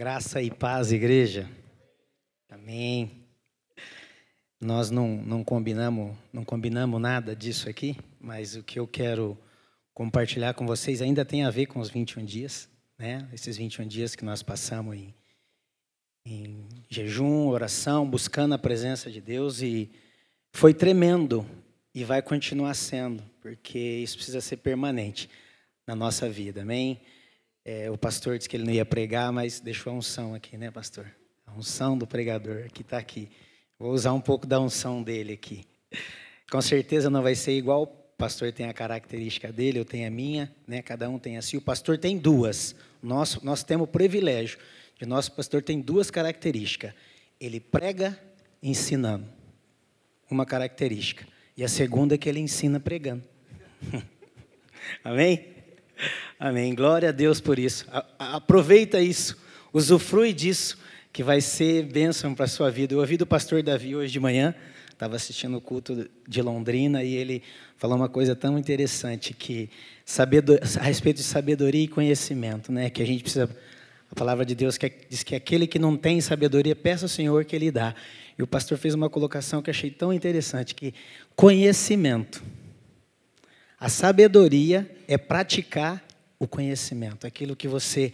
Graça e paz, igreja. Amém. Nós não, não combinamos, não combinamos nada disso aqui, mas o que eu quero compartilhar com vocês ainda tem a ver com os 21 dias, né? Esses 21 dias que nós passamos em, em jejum, oração, buscando a presença de Deus e foi tremendo e vai continuar sendo, porque isso precisa ser permanente na nossa vida. Amém. É, o pastor disse que ele não ia pregar, mas deixou a unção aqui, né, pastor? A unção do pregador que está aqui. Vou usar um pouco da unção dele aqui. Com certeza não vai ser igual. O pastor tem a característica dele, eu tenho a minha, né? Cada um tem a si. O pastor tem duas. Nós, nós temos o privilégio de nosso pastor tem duas características. Ele prega ensinando. Uma característica. E a segunda é que ele ensina pregando. Amém? Amém. Glória a Deus por isso. Aproveita isso, usufrui disso, que vai ser bênção para a sua vida. Eu ouvi do pastor Davi hoje de manhã, estava assistindo o culto de Londrina e ele falou uma coisa tão interessante que a respeito de sabedoria e conhecimento, né? Que a gente precisa. A palavra de Deus diz que aquele que não tem sabedoria, peça ao Senhor que Ele dá. E o pastor fez uma colocação que achei tão interessante, que conhecimento. A sabedoria é praticar o conhecimento, aquilo que você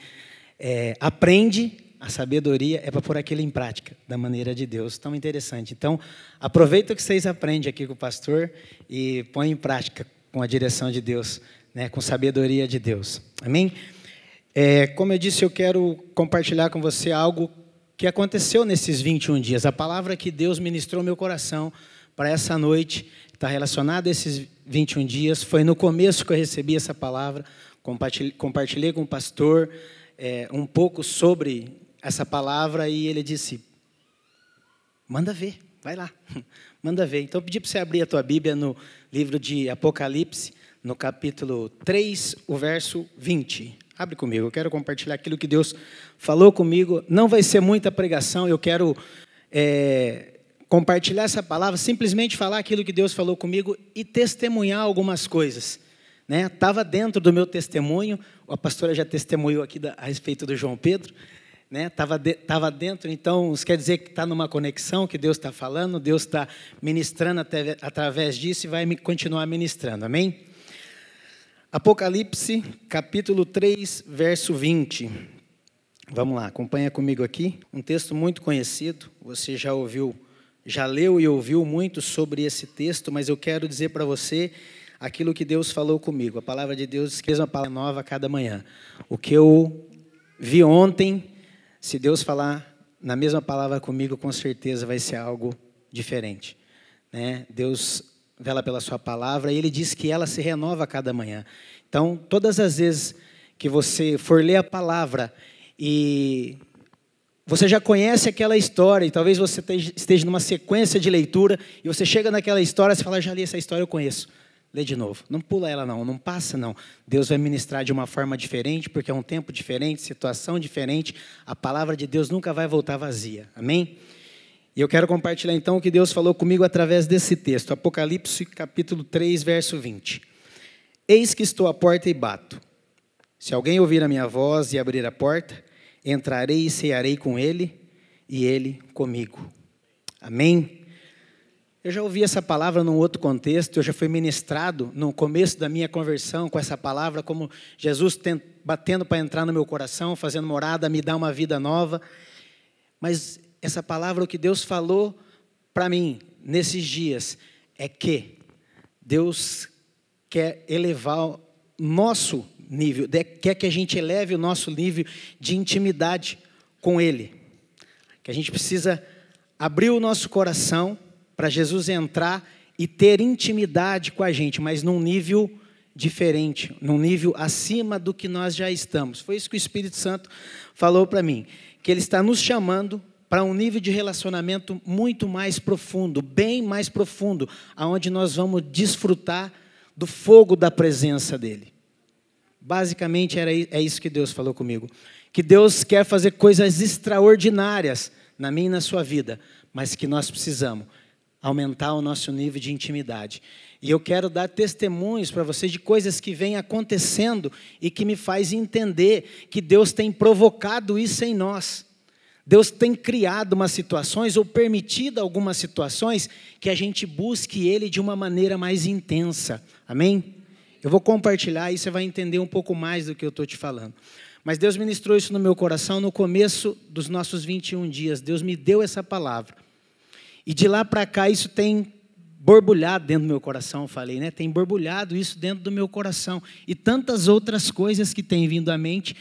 é, aprende, a sabedoria é para pôr aquilo em prática, da maneira de Deus. Tão interessante. Então, aproveita o que vocês aprendem aqui com o pastor e põe em prática com a direção de Deus, né, com sabedoria de Deus. Amém? É, como eu disse, eu quero compartilhar com você algo que aconteceu nesses 21 dias. A palavra que Deus ministrou meu coração para essa noite está relacionada a esses 21 dias. Foi no começo que eu recebi essa palavra. Compartilhei, compartilhei com o pastor é, um pouco sobre essa palavra e ele disse: manda ver, vai lá, manda ver. Então eu pedi para você abrir a tua Bíblia no livro de Apocalipse, no capítulo 3, o verso 20. Abre comigo, eu quero compartilhar aquilo que Deus falou comigo. Não vai ser muita pregação, eu quero é, compartilhar essa palavra, simplesmente falar aquilo que Deus falou comigo e testemunhar algumas coisas estava né? dentro do meu testemunho, a pastora já testemunhou aqui a respeito do João Pedro, estava né? tava dentro, então isso quer dizer que está numa conexão, que Deus está falando, Deus está ministrando até, através disso e vai continuar ministrando, amém? Apocalipse, capítulo 3, verso 20. Vamos lá, acompanha comigo aqui. Um texto muito conhecido, você já ouviu, já leu e ouviu muito sobre esse texto, mas eu quero dizer para você aquilo que Deus falou comigo. A palavra de Deus diz uma palavra nova a cada manhã. O que eu vi ontem, se Deus falar na mesma palavra comigo, com certeza vai ser algo diferente. Né? Deus vela pela sua palavra e ele diz que ela se renova a cada manhã. Então, todas as vezes que você for ler a palavra e você já conhece aquela história, e talvez você esteja numa sequência de leitura, e você chega naquela história e fala, já li essa história, eu conheço. Lê de novo. Não pula ela, não. Não passa, não. Deus vai ministrar de uma forma diferente, porque é um tempo diferente, situação diferente. A palavra de Deus nunca vai voltar vazia. Amém? E eu quero compartilhar então o que Deus falou comigo através desse texto. Apocalipse, capítulo 3, verso 20. Eis que estou à porta e bato. Se alguém ouvir a minha voz e abrir a porta, entrarei e cearei com ele, e ele comigo. Amém? Eu já ouvi essa palavra num outro contexto, eu já fui ministrado no começo da minha conversão com essa palavra, como Jesus batendo para entrar no meu coração, fazendo morada, me dar uma vida nova. Mas essa palavra, o que Deus falou para mim nesses dias, é que Deus quer elevar nosso nível, quer que a gente eleve o nosso nível de intimidade com Ele. Que a gente precisa abrir o nosso coração para Jesus entrar e ter intimidade com a gente, mas num nível diferente, num nível acima do que nós já estamos. Foi isso que o Espírito Santo falou para mim, que ele está nos chamando para um nível de relacionamento muito mais profundo, bem mais profundo, aonde nós vamos desfrutar do fogo da presença dele. Basicamente era é isso que Deus falou comigo, que Deus quer fazer coisas extraordinárias na minha e na sua vida, mas que nós precisamos aumentar o nosso nível de intimidade. E eu quero dar testemunhos para você de coisas que vêm acontecendo e que me faz entender que Deus tem provocado isso em nós. Deus tem criado umas situações ou permitido algumas situações que a gente busque Ele de uma maneira mais intensa. Amém? Eu vou compartilhar e você vai entender um pouco mais do que eu estou te falando. Mas Deus ministrou isso no meu coração no começo dos nossos 21 dias. Deus me deu essa palavra. E de lá para cá isso tem borbulhado dentro do meu coração, falei, né? Tem borbulhado isso dentro do meu coração. E tantas outras coisas que têm vindo à mente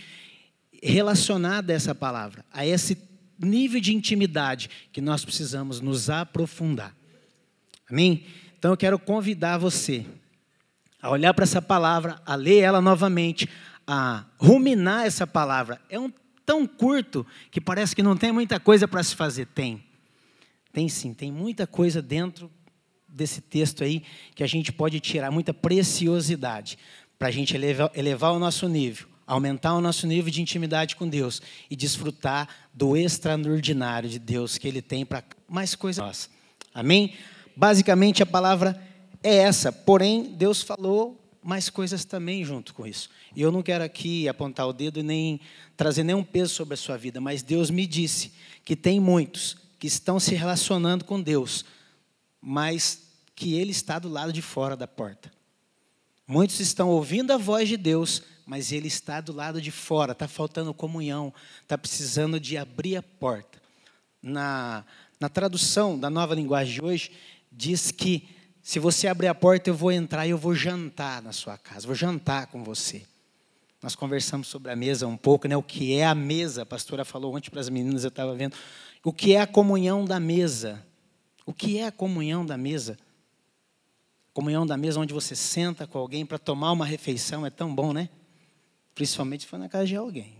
relacionadas a essa palavra, a esse nível de intimidade que nós precisamos nos aprofundar. Amém? Então eu quero convidar você a olhar para essa palavra, a ler ela novamente, a ruminar essa palavra. É um tão curto que parece que não tem muita coisa para se fazer. Tem. Tem sim, tem muita coisa dentro desse texto aí que a gente pode tirar muita preciosidade para a gente elevar, elevar o nosso nível, aumentar o nosso nível de intimidade com Deus e desfrutar do extraordinário de Deus que Ele tem para mais coisas. Amém? Basicamente a palavra é essa, porém Deus falou mais coisas também junto com isso. E eu não quero aqui apontar o dedo nem trazer nenhum peso sobre a sua vida, mas Deus me disse que tem muitos que estão se relacionando com Deus, mas que Ele está do lado de fora da porta. Muitos estão ouvindo a voz de Deus, mas Ele está do lado de fora, está faltando comunhão, está precisando de abrir a porta. Na, na tradução da nova linguagem de hoje, diz que se você abrir a porta, eu vou entrar e eu vou jantar na sua casa, vou jantar com você. Nós conversamos sobre a mesa um pouco, né? O que é a mesa? A pastora falou ontem para as meninas, eu estava vendo. O que é a comunhão da mesa? O que é a comunhão da mesa? Comunhão da mesa onde você senta com alguém para tomar uma refeição é tão bom, né? Principalmente se for na casa de alguém.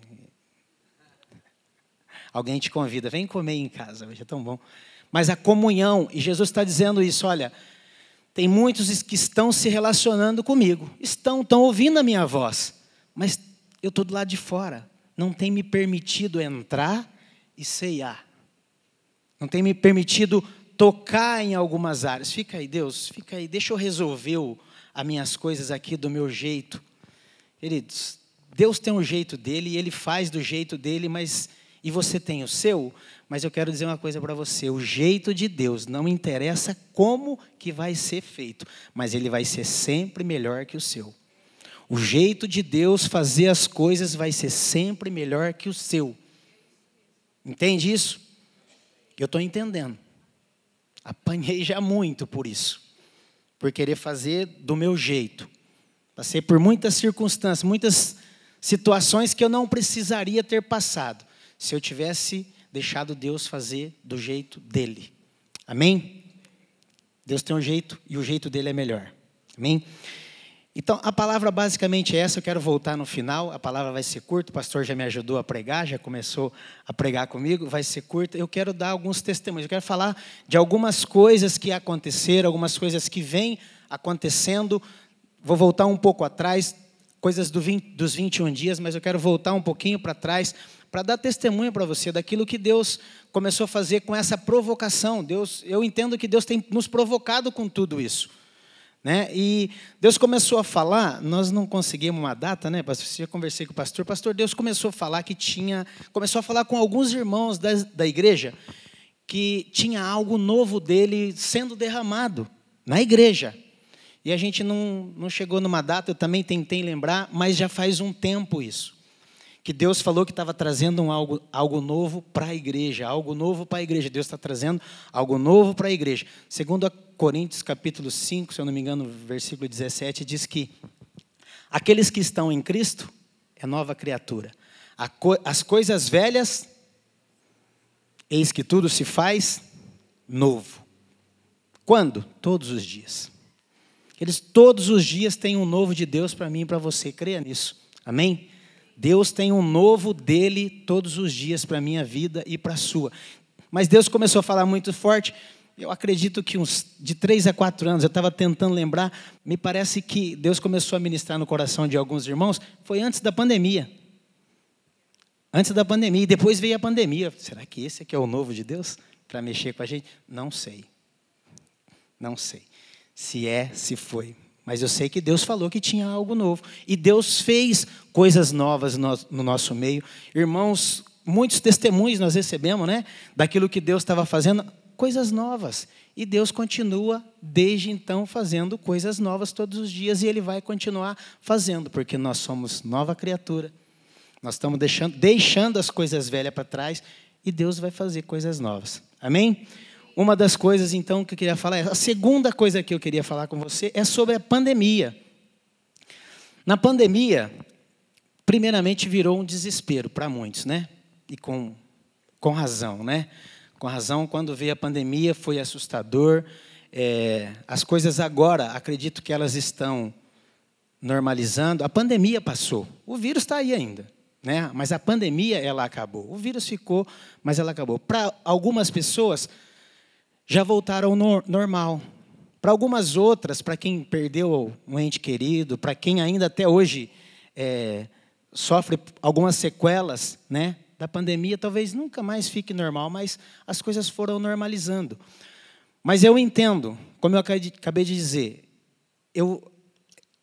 Alguém te convida, vem comer em casa, hoje é tão bom. Mas a comunhão, e Jesus está dizendo isso, olha, tem muitos que estão se relacionando comigo, estão, estão ouvindo a minha voz, mas eu estou do lado de fora, não tem me permitido entrar e ceiar, não tem me permitido tocar em algumas áreas. Fica aí, Deus, fica aí, deixa eu resolver as minhas coisas aqui do meu jeito. Queridos, Deus tem um jeito dele e ele faz do jeito dele, mas e você tem o seu? Mas eu quero dizer uma coisa para você, o jeito de Deus não interessa como que vai ser feito, mas ele vai ser sempre melhor que o seu. O jeito de Deus fazer as coisas vai ser sempre melhor que o seu. Entende isso? Eu estou entendendo. Apanhei já muito por isso, por querer fazer do meu jeito. Passei por muitas circunstâncias, muitas situações que eu não precisaria ter passado se eu tivesse deixado Deus fazer do jeito dele. Amém? Deus tem um jeito e o jeito dele é melhor. Amém? Então, a palavra basicamente é essa, eu quero voltar no final, a palavra vai ser curta, o pastor já me ajudou a pregar, já começou a pregar comigo, vai ser curta. Eu quero dar alguns testemunhos, eu quero falar de algumas coisas que aconteceram, algumas coisas que vêm acontecendo. Vou voltar um pouco atrás, coisas do 20, dos 21 dias, mas eu quero voltar um pouquinho para trás, para dar testemunho para você daquilo que Deus começou a fazer com essa provocação. Deus, eu entendo que Deus tem nos provocado com tudo isso. Né? E Deus começou a falar, nós não conseguimos uma data, né, pastor? Eu conversei com o pastor. Pastor, Deus começou a falar que tinha. Começou a falar com alguns irmãos da, da igreja que tinha algo novo dele sendo derramado na igreja. E a gente não, não chegou numa data, eu também tentei lembrar, mas já faz um tempo isso que Deus falou que estava trazendo um algo, algo novo para a igreja, algo novo para a igreja. Deus está trazendo algo novo para a igreja. Segundo a Coríntios capítulo 5, se eu não me engano, versículo 17, diz que aqueles que estão em Cristo é nova criatura. As coisas velhas, eis que tudo se faz novo. Quando? Todos os dias. Eles todos os dias têm um novo de Deus para mim e para você. Creia nisso. Amém? Deus tem um novo dele todos os dias para a minha vida e para a sua. Mas Deus começou a falar muito forte. Eu acredito que uns de três a quatro anos, eu estava tentando lembrar, me parece que Deus começou a ministrar no coração de alguns irmãos, foi antes da pandemia. Antes da pandemia, e depois veio a pandemia. Será que esse aqui é o novo de Deus para mexer com a gente? Não sei. Não sei. se é, se foi. Mas eu sei que Deus falou que tinha algo novo. E Deus fez coisas novas no, no nosso meio. Irmãos, muitos testemunhos nós recebemos, né? Daquilo que Deus estava fazendo, coisas novas. E Deus continua, desde então, fazendo coisas novas todos os dias. E Ele vai continuar fazendo, porque nós somos nova criatura. Nós estamos deixando, deixando as coisas velhas para trás. E Deus vai fazer coisas novas. Amém? Uma das coisas, então, que eu queria falar, a segunda coisa que eu queria falar com você é sobre a pandemia. Na pandemia, primeiramente virou um desespero para muitos, né? E com, com razão, né? Com razão, quando veio a pandemia, foi assustador. É, as coisas agora, acredito que elas estão normalizando. A pandemia passou, o vírus está aí ainda. Né? Mas a pandemia, ela acabou. O vírus ficou, mas ela acabou. Para algumas pessoas, já voltaram ao normal. Para algumas outras, para quem perdeu um ente querido, para quem ainda até hoje é, sofre algumas sequelas né, da pandemia, talvez nunca mais fique normal, mas as coisas foram normalizando. Mas eu entendo, como eu acabei de dizer, eu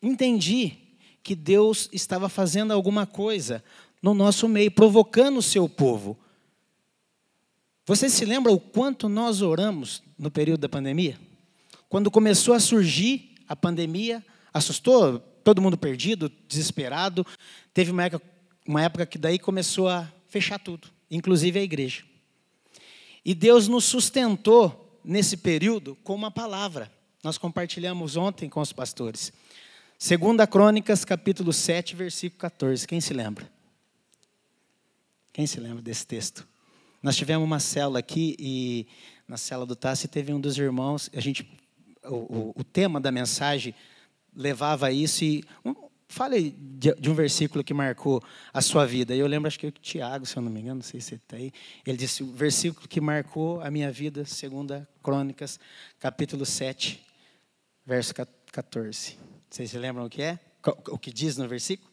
entendi que Deus estava fazendo alguma coisa no nosso meio, provocando o seu povo. Você se lembra o quanto nós oramos no período da pandemia? Quando começou a surgir a pandemia, assustou todo mundo perdido, desesperado. Teve uma época, uma época que daí começou a fechar tudo, inclusive a igreja. E Deus nos sustentou nesse período com uma palavra. Nós compartilhamos ontem com os pastores. Segunda Crônicas, capítulo 7, versículo 14. Quem se lembra? Quem se lembra desse texto? Nós tivemos uma célula aqui e na célula do Tassi teve um dos irmãos, a gente, o, o, o tema da mensagem levava isso e um, fale de, de, um versículo que marcou a sua vida. Eu lembro, acho que é o Tiago, se eu não me engano, não sei se você está aí. Ele disse o versículo que marcou a minha vida, segunda Crônicas, capítulo 7, verso 14. Vocês se lembram o que é? O que diz no versículo?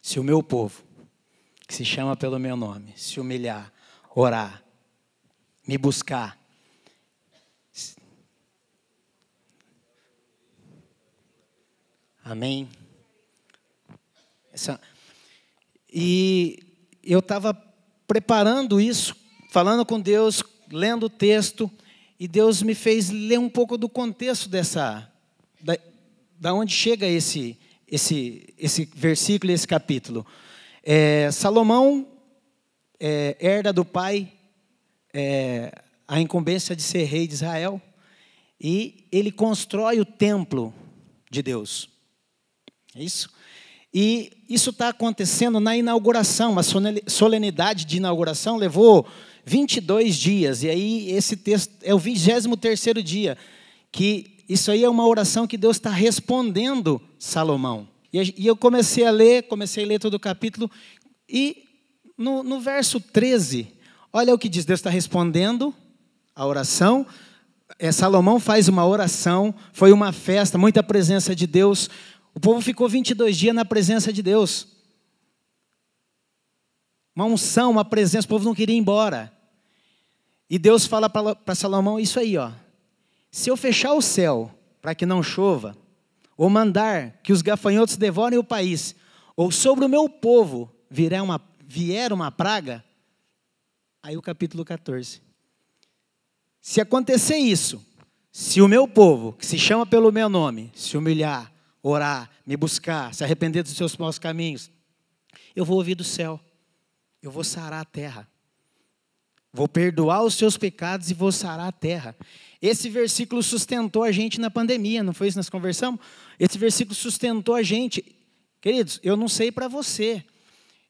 Se o meu povo, que se chama pelo meu nome, se humilhar, orar, me buscar. Amém? E eu estava preparando isso, falando com Deus, lendo o texto, e Deus me fez ler um pouco do contexto dessa, da, da onde chega esse, esse, esse versículo, esse capítulo. É, Salomão é, herda do pai é, a incumbência de ser rei de Israel e ele constrói o templo de Deus. É isso? E isso está acontecendo na inauguração, uma solenidade de inauguração levou 22 dias, e aí esse texto é o 23 dia, que isso aí é uma oração que Deus está respondendo Salomão. E eu comecei a ler, comecei a ler todo o capítulo, e no, no verso 13, olha o que diz: Deus está respondendo a oração. É, Salomão faz uma oração, foi uma festa, muita presença de Deus. O povo ficou 22 dias na presença de Deus. Uma unção, uma presença, o povo não queria ir embora. E Deus fala para Salomão isso aí, ó. Se eu fechar o céu para que não chova, ou mandar que os gafanhotos devorem o país, ou sobre o meu povo vier uma, vier uma praga, aí o capítulo 14. Se acontecer isso, se o meu povo, que se chama pelo meu nome, se humilhar, orar, me buscar, se arrepender dos seus maus caminhos, eu vou ouvir do céu, eu vou sarar a terra. Vou perdoar os seus pecados e vou sarar a terra. Esse versículo sustentou a gente na pandemia, não foi isso que nós conversamos? Esse versículo sustentou a gente. Queridos, eu não sei para você.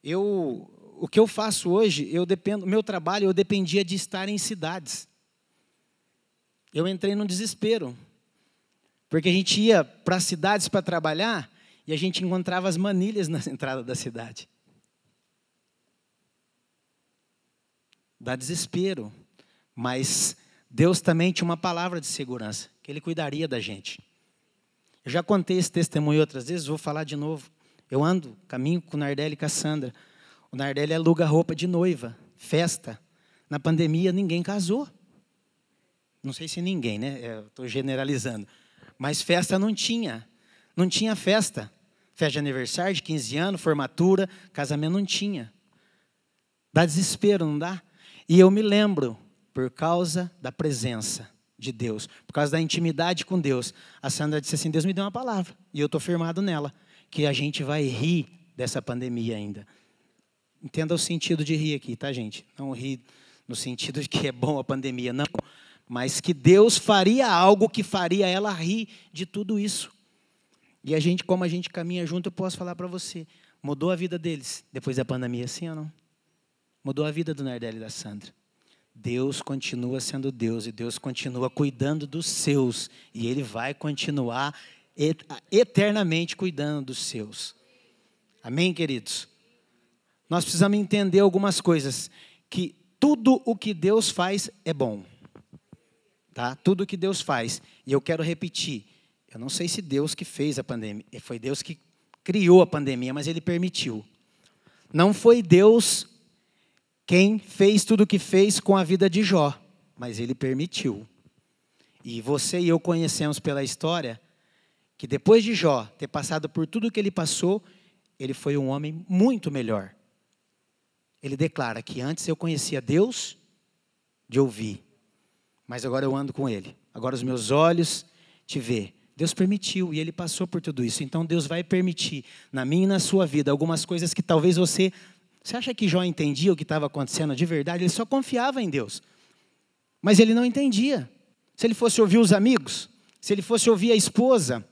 Eu, o que eu faço hoje, eu dependo, meu trabalho, eu dependia de estar em cidades. Eu entrei num desespero. Porque a gente ia para cidades para trabalhar e a gente encontrava as manilhas na entrada da cidade. Dá desespero. Mas Deus também tinha uma palavra de segurança, que Ele cuidaria da gente. Eu já contei esse testemunho outras vezes, vou falar de novo. Eu ando, caminho com o Nardelli e Cassandra. O Nardelli aluga roupa de noiva, festa. Na pandemia ninguém casou. Não sei se ninguém, né? Estou generalizando. Mas festa não tinha. Não tinha festa. Festa de aniversário, de 15 anos, formatura, casamento não tinha. Dá desespero, não dá? E eu me lembro, por causa da presença de Deus, por causa da intimidade com Deus, a Sandra disse assim: Deus me deu uma palavra, e eu estou firmado nela, que a gente vai rir dessa pandemia ainda. Entenda o sentido de rir aqui, tá, gente? Não rir no sentido de que é bom a pandemia, não. Mas que Deus faria algo que faria ela rir de tudo isso. E a gente, como a gente caminha junto, eu posso falar para você, mudou a vida deles depois da pandemia, sim ou não? Mudou a vida do Nardelli e da Sandra. Deus continua sendo Deus e Deus continua cuidando dos seus e Ele vai continuar eternamente cuidando dos seus. Amém, queridos? Nós precisamos entender algumas coisas que tudo o que Deus faz é bom. Tá? Tudo o que Deus faz. E eu quero repetir, eu não sei se Deus que fez a pandemia, foi Deus que criou a pandemia, mas ele permitiu. Não foi Deus quem fez tudo o que fez com a vida de Jó, mas ele permitiu. E você e eu conhecemos pela história que depois de Jó ter passado por tudo que ele passou, ele foi um homem muito melhor. Ele declara que antes eu conhecia Deus de ouvir, mas agora eu ando com Ele. Agora os meus olhos te vê. Deus permitiu e ele passou por tudo isso. Então Deus vai permitir na minha e na sua vida algumas coisas que talvez você. Você acha que Jó entendia o que estava acontecendo de verdade? Ele só confiava em Deus. Mas ele não entendia. Se ele fosse ouvir os amigos, se ele fosse ouvir a esposa.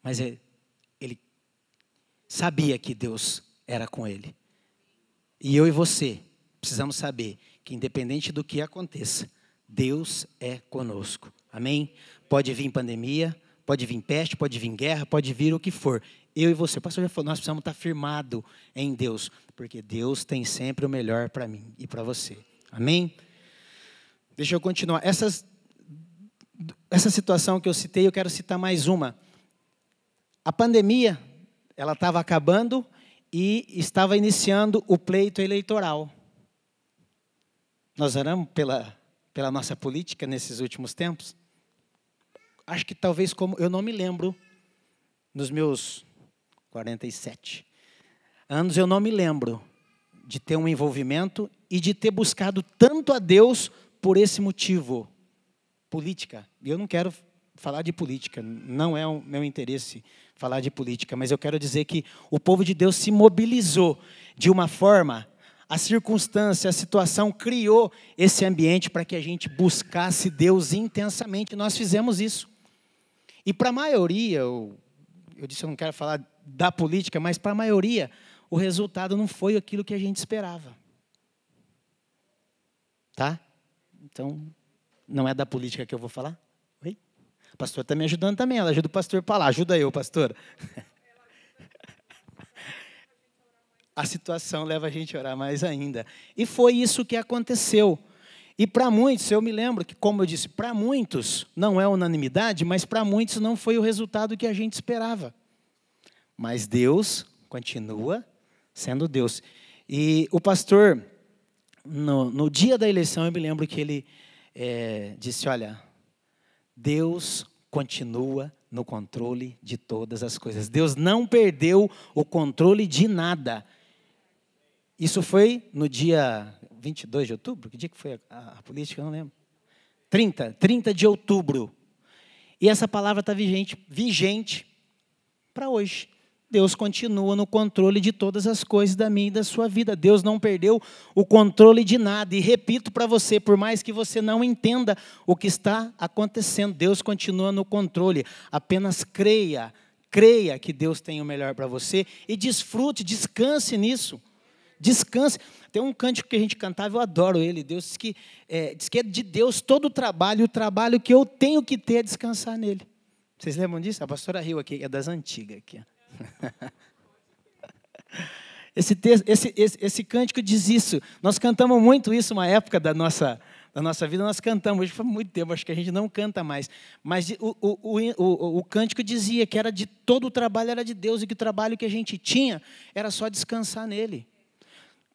Mas ele, ele sabia que Deus era com ele. E eu e você precisamos saber que, independente do que aconteça, Deus é conosco. Amém? Pode vir pandemia, pode vir peste, pode vir guerra, pode vir o que for. Eu e você, o pastor já falou, nós precisamos estar firmados em Deus, porque Deus tem sempre o melhor para mim e para você. Amém? Deixa eu continuar. Essas, essa situação que eu citei, eu quero citar mais uma. A pandemia, ela estava acabando e estava iniciando o pleito eleitoral. Nós oramos pela, pela nossa política nesses últimos tempos acho que talvez como eu não me lembro nos meus 47 anos eu não me lembro de ter um envolvimento e de ter buscado tanto a Deus por esse motivo. Política. Eu não quero falar de política, não é o meu interesse falar de política, mas eu quero dizer que o povo de Deus se mobilizou de uma forma a circunstância, a situação criou esse ambiente para que a gente buscasse Deus intensamente. Nós fizemos isso. E para a maioria, eu disse eu não quero falar da política, mas para a maioria, o resultado não foi aquilo que a gente esperava. Tá? Então, não é da política que eu vou falar? Oi? O pastor está me ajudando também, ela ajuda o pastor para lá. Ajuda eu, pastor. a situação leva a gente a orar mais ainda. E foi isso que aconteceu. E para muitos, eu me lembro que, como eu disse, para muitos não é unanimidade, mas para muitos não foi o resultado que a gente esperava. Mas Deus continua sendo Deus. E o pastor, no, no dia da eleição, eu me lembro que ele é, disse: Olha, Deus continua no controle de todas as coisas. Deus não perdeu o controle de nada. Isso foi no dia 22 de outubro? Que dia que foi a, a política? Eu não lembro. 30, 30 de outubro. E essa palavra está vigente, vigente para hoje. Deus continua no controle de todas as coisas da minha e da sua vida. Deus não perdeu o controle de nada. E repito para você, por mais que você não entenda o que está acontecendo, Deus continua no controle. Apenas creia, creia que Deus tem o melhor para você e desfrute, descanse nisso. Descanse. Tem um cântico que a gente cantava, eu adoro ele. Deus diz que, é, diz que é de Deus todo o trabalho, o trabalho que eu tenho que ter é descansar nele. Vocês lembram disso? A pastora riu aqui, é das antigas aqui. Esse, texto, esse, esse, esse cântico diz isso. Nós cantamos muito isso uma época da nossa, da nossa vida, nós cantamos. Hoje foi muito tempo, acho que a gente não canta mais. Mas o, o, o, o cântico dizia que era de todo o trabalho era de Deus e que o trabalho que a gente tinha era só descansar nele.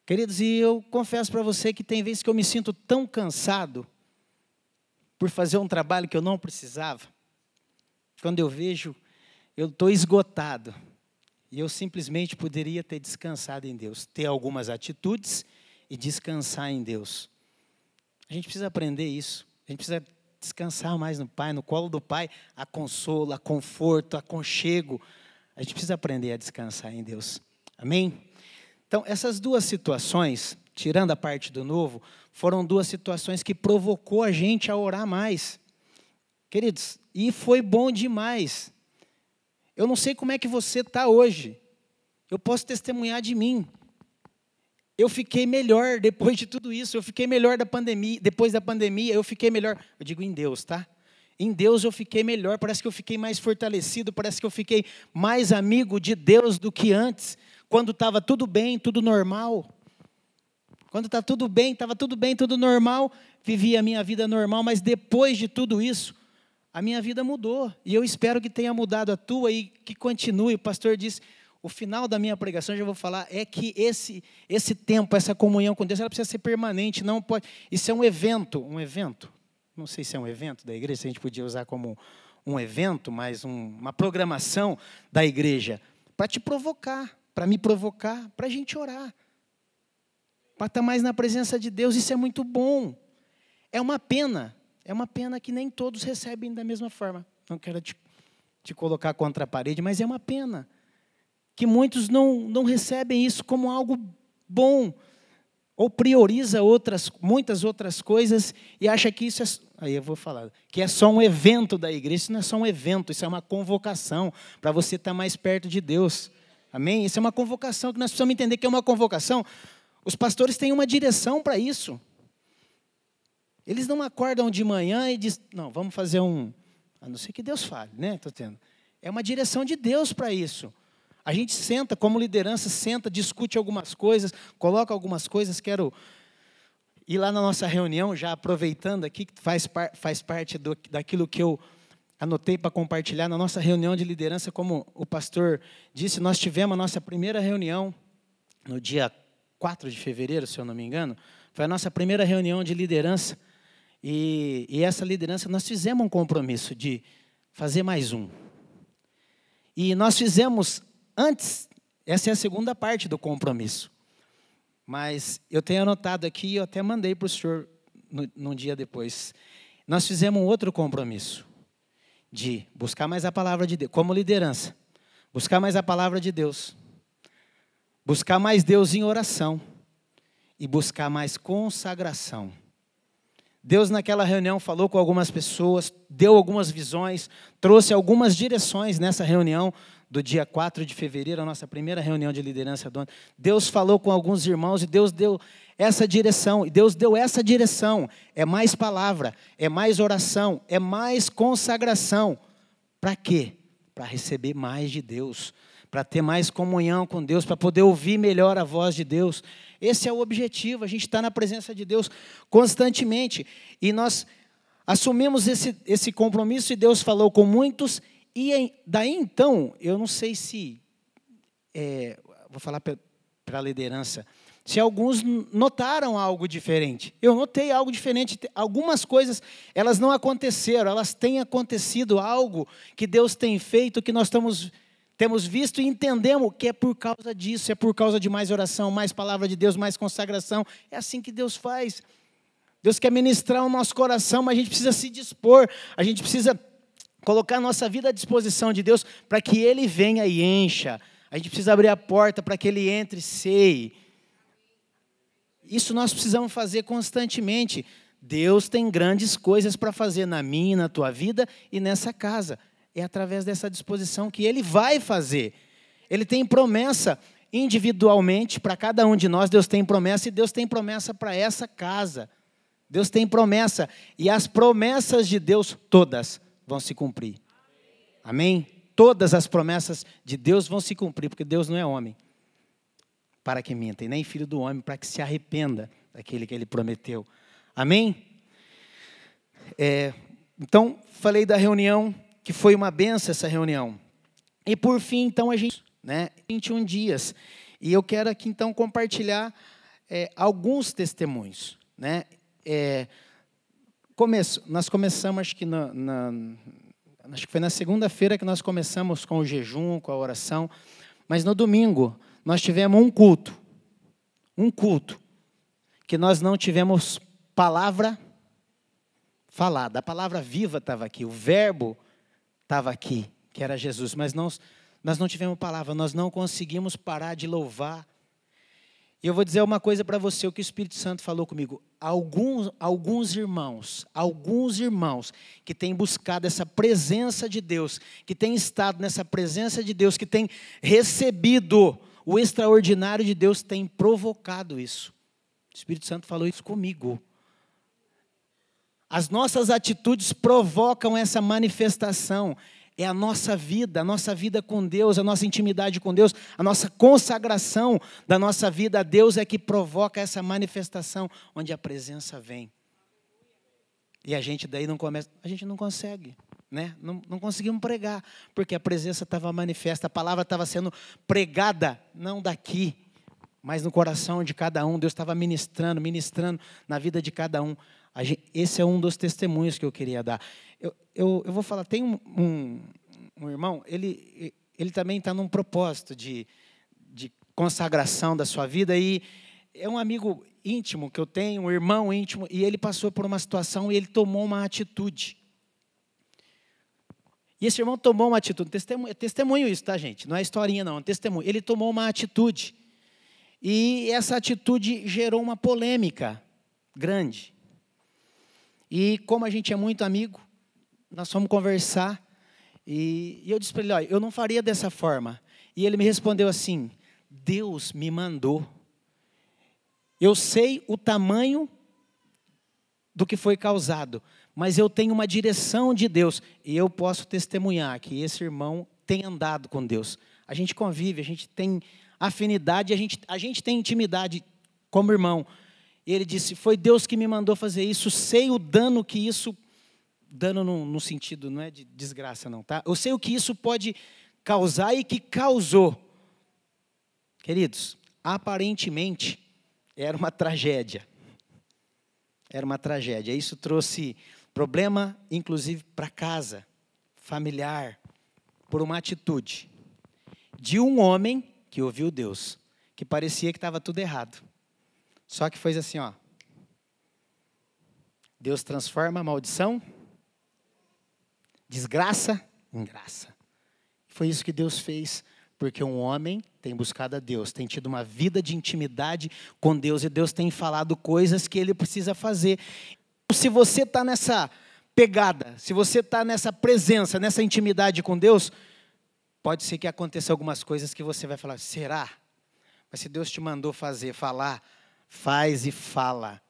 Queridos, e eu confesso para você que tem vezes que eu me sinto tão cansado por fazer um trabalho que eu não precisava. Quando eu vejo, eu estou esgotado. E eu simplesmente poderia ter descansado em Deus, ter algumas atitudes e descansar em Deus. A gente precisa aprender isso. A gente precisa descansar mais no Pai, no colo do Pai, a consolo, a conforto, a conchego. A gente precisa aprender a descansar em Deus. Amém? Então, essas duas situações, tirando a parte do novo, foram duas situações que provocou a gente a orar mais. Queridos, e foi bom demais. Eu não sei como é que você está hoje. Eu posso testemunhar de mim. Eu fiquei melhor depois de tudo isso. Eu fiquei melhor da pandemia, depois da pandemia, eu fiquei melhor. Eu digo em Deus, tá? Em Deus eu fiquei melhor, parece que eu fiquei mais fortalecido, parece que eu fiquei mais amigo de Deus do que antes, quando estava tudo bem, tudo normal. Quando está tudo bem, estava tudo bem, tudo normal, vivia a minha vida normal, mas depois de tudo isso, a minha vida mudou. E eu espero que tenha mudado a tua e que continue. O pastor disse, o final da minha pregação, já vou falar, é que esse, esse tempo, essa comunhão com Deus, ela precisa ser permanente, não pode. Isso é um evento, um evento. Não sei se é um evento da igreja, se a gente podia usar como um evento, mas um, uma programação da igreja, para te provocar, para me provocar, para a gente orar para estar mais na presença de Deus, isso é muito bom. É uma pena, é uma pena que nem todos recebem da mesma forma. Não quero te, te colocar contra a parede, mas é uma pena que muitos não, não recebem isso como algo bom, ou prioriza outras, muitas outras coisas e acha que isso é, aí eu vou falar, que é só um evento da igreja, isso não é só um evento, isso é uma convocação para você estar mais perto de Deus. Amém? Isso é uma convocação que nós precisamos entender que é uma convocação os pastores têm uma direção para isso. Eles não acordam de manhã e dizem, não, vamos fazer um. A não ser que Deus fale, né? Estou tendo. É uma direção de Deus para isso. A gente senta, como liderança, senta, discute algumas coisas, coloca algumas coisas. Quero ir lá na nossa reunião, já aproveitando aqui, que faz, par, faz parte do, daquilo que eu anotei para compartilhar na nossa reunião de liderança, como o pastor disse, nós tivemos a nossa primeira reunião no dia 4 de fevereiro, se eu não me engano, foi a nossa primeira reunião de liderança. E, e essa liderança, nós fizemos um compromisso de fazer mais um. E nós fizemos antes, essa é a segunda parte do compromisso. Mas eu tenho anotado aqui, eu até mandei para o senhor num dia depois. Nós fizemos um outro compromisso de buscar mais a palavra de Deus, como liderança, buscar mais a palavra de Deus, Buscar mais Deus em oração e buscar mais consagração. Deus, naquela reunião, falou com algumas pessoas, deu algumas visões, trouxe algumas direções nessa reunião do dia 4 de fevereiro, a nossa primeira reunião de liderança do ano. Deus falou com alguns irmãos e Deus deu essa direção. E Deus deu essa direção. É mais palavra, é mais oração, é mais consagração. Para quê? Para receber mais de Deus, para ter mais comunhão com Deus, para poder ouvir melhor a voz de Deus. Esse é o objetivo, a gente está na presença de Deus constantemente. E nós assumimos esse, esse compromisso e Deus falou com muitos. E daí então, eu não sei se. É, vou falar para a liderança. Se alguns notaram algo diferente. Eu notei algo diferente. Algumas coisas, elas não aconteceram, elas têm acontecido algo que Deus tem feito, que nós estamos temos visto e entendemos que é por causa disso, é por causa de mais oração, mais palavra de Deus, mais consagração. É assim que Deus faz. Deus quer ministrar o nosso coração, mas a gente precisa se dispor, a gente precisa colocar a nossa vida à disposição de Deus para que Ele venha e encha. A gente precisa abrir a porta para que Ele entre seie. Isso nós precisamos fazer constantemente. Deus tem grandes coisas para fazer na minha, na tua vida e nessa casa é através dessa disposição que ele vai fazer. Ele tem promessa individualmente para cada um de nós, Deus tem promessa e Deus tem promessa para essa casa. Deus tem promessa e as promessas de Deus todas vão se cumprir. Amém? Todas as promessas de Deus vão se cumprir, porque Deus não é homem para que minta, e nem filho do homem para que se arrependa daquele que ele prometeu. Amém? É, então, falei da reunião que foi uma benção essa reunião. E por fim, então, a gente, né, 21 dias. E eu quero aqui, então, compartilhar é, alguns testemunhos, né? É, começo, nós começamos, acho que, na, na acho que foi na segunda-feira que nós começamos com o jejum, com a oração, mas no domingo nós tivemos um culto, um culto, que nós não tivemos palavra falada, a palavra viva estava aqui, o verbo estava aqui, que era Jesus, mas nós, nós não tivemos palavra, nós não conseguimos parar de louvar. E eu vou dizer uma coisa para você, o que o Espírito Santo falou comigo. Alguns, alguns irmãos, alguns irmãos que têm buscado essa presença de Deus, que têm estado nessa presença de Deus, que têm recebido o extraordinário de Deus, têm provocado isso. O Espírito Santo falou isso comigo. As nossas atitudes provocam essa manifestação. É a nossa vida, a nossa vida com Deus, a nossa intimidade com Deus, a nossa consagração da nossa vida a Deus é que provoca essa manifestação onde a presença vem. E a gente daí não começa, a gente não consegue, né? Não, não conseguimos pregar, porque a presença estava manifesta, a palavra estava sendo pregada, não daqui, mas no coração de cada um. Deus estava ministrando, ministrando na vida de cada um. Esse é um dos testemunhos que eu queria dar. Eu, eu, eu vou falar, tem um, um, um irmão, ele, ele também está num propósito de, de consagração da sua vida e é um amigo íntimo que eu tenho, um irmão íntimo, e ele passou por uma situação e ele tomou uma atitude. E esse irmão tomou uma atitude, testemunho, testemunho isso, tá, gente? Não é historinha, não, é testemunho. Ele tomou uma atitude. E essa atitude gerou uma polêmica grande. E como a gente é muito amigo, nós fomos conversar e, e eu disse para ele: olha, eu não faria dessa forma. E ele me respondeu assim: Deus me mandou. Eu sei o tamanho do que foi causado, mas eu tenho uma direção de Deus e eu posso testemunhar que esse irmão tem andado com Deus. A gente convive, a gente tem afinidade, a gente, a gente tem intimidade como irmão. E ele disse: Foi Deus que me mandou fazer isso, sei o dano que isso. Dano no, no sentido, não é de desgraça, não, tá? Eu sei o que isso pode causar e que causou. Queridos, aparentemente era uma tragédia. Era uma tragédia. Isso trouxe problema, inclusive, para casa, familiar, por uma atitude de um homem que ouviu Deus, que parecia que estava tudo errado. Só que foi assim, ó. Deus transforma a maldição, desgraça em graça. Foi isso que Deus fez, porque um homem tem buscado a Deus, tem tido uma vida de intimidade com Deus e Deus tem falado coisas que ele precisa fazer. Se você está nessa pegada, se você está nessa presença, nessa intimidade com Deus, pode ser que aconteça algumas coisas que você vai falar, será? Mas se Deus te mandou fazer, falar, faz e fala.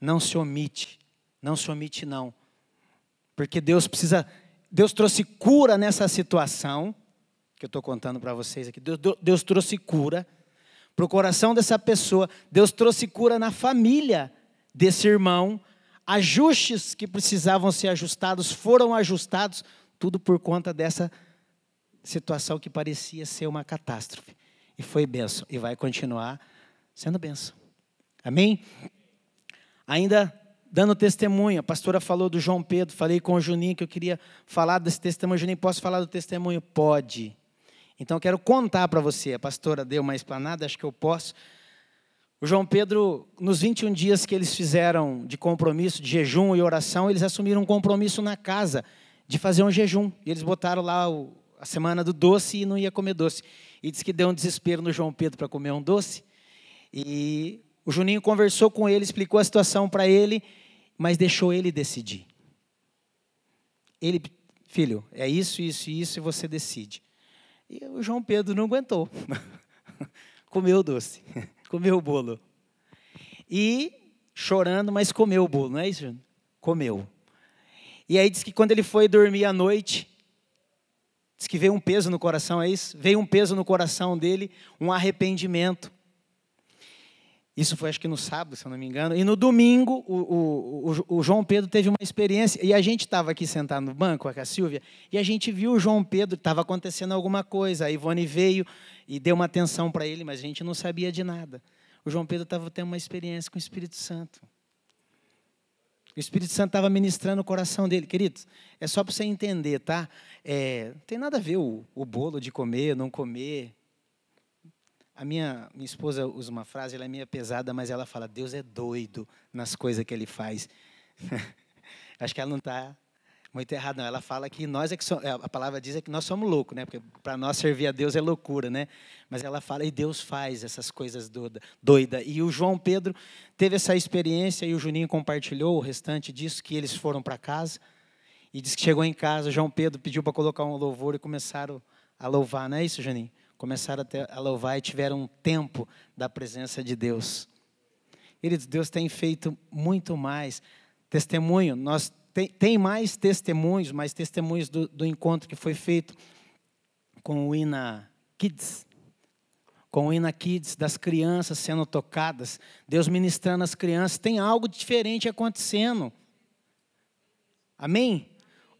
Não se omite, não se omite não. Porque Deus precisa, Deus trouxe cura nessa situação, que eu estou contando para vocês aqui. Deus, Deus trouxe cura para o coração dessa pessoa, Deus trouxe cura na família desse irmão, ajustes que precisavam ser ajustados foram ajustados, tudo por conta dessa situação que parecia ser uma catástrofe. E foi benção, e vai continuar sendo benção. Amém? Ainda dando testemunho, a pastora falou do João Pedro, falei com o Juninho que eu queria falar desse testemunho. Juninho, posso falar do testemunho? Pode. Então eu quero contar para você. A pastora deu uma explanada, acho que eu posso. O João Pedro, nos 21 dias que eles fizeram de compromisso, de jejum e oração, eles assumiram um compromisso na casa de fazer um jejum. E eles botaram lá o, a semana do doce e não ia comer doce. E disse que deu um desespero no João Pedro para comer um doce. E o Juninho conversou com ele, explicou a situação para ele, mas deixou ele decidir. Ele, filho, é isso, isso e isso, e você decide. E o João Pedro não aguentou. comeu o doce, comeu o bolo. E chorando, mas comeu o bolo, não é isso? Comeu. E aí diz que quando ele foi dormir à noite, diz que veio um peso no coração, é isso? Veio um peso no coração dele, um arrependimento. Isso foi acho que no sábado, se eu não me engano. E no domingo, o, o, o João Pedro teve uma experiência. E a gente estava aqui sentado no banco com a Silvia, e a gente viu o João Pedro, estava acontecendo alguma coisa. A Ivone veio e deu uma atenção para ele, mas a gente não sabia de nada. O João Pedro estava tendo uma experiência com o Espírito Santo. O Espírito Santo estava ministrando o coração dele. Queridos, é só para você entender, tá? É, não tem nada a ver o, o bolo de comer, não comer. A minha, minha esposa usa uma frase, ela é meio pesada, mas ela fala: Deus é doido nas coisas que ele faz. Acho que ela não está muito errado, não. Ela fala que nós é que somos, a palavra diz é que nós somos loucos, né? Porque para nós servir a Deus é loucura, né? Mas ela fala e Deus faz essas coisas doida, doida. E o João Pedro teve essa experiência e o Juninho compartilhou o restante disso que eles foram para casa e disse que chegou em casa, João Pedro pediu para colocar um louvor e começaram a louvar, não é isso, Juninho? Começaram a louvar e tiveram um tempo da presença de Deus. Queridos, Deus tem feito muito mais. Testemunho, nós tem, tem mais testemunhos, mais testemunhos do, do encontro que foi feito com o Ina Kids, com o Ina Kids, das crianças sendo tocadas, Deus ministrando as crianças, tem algo diferente acontecendo. Amém?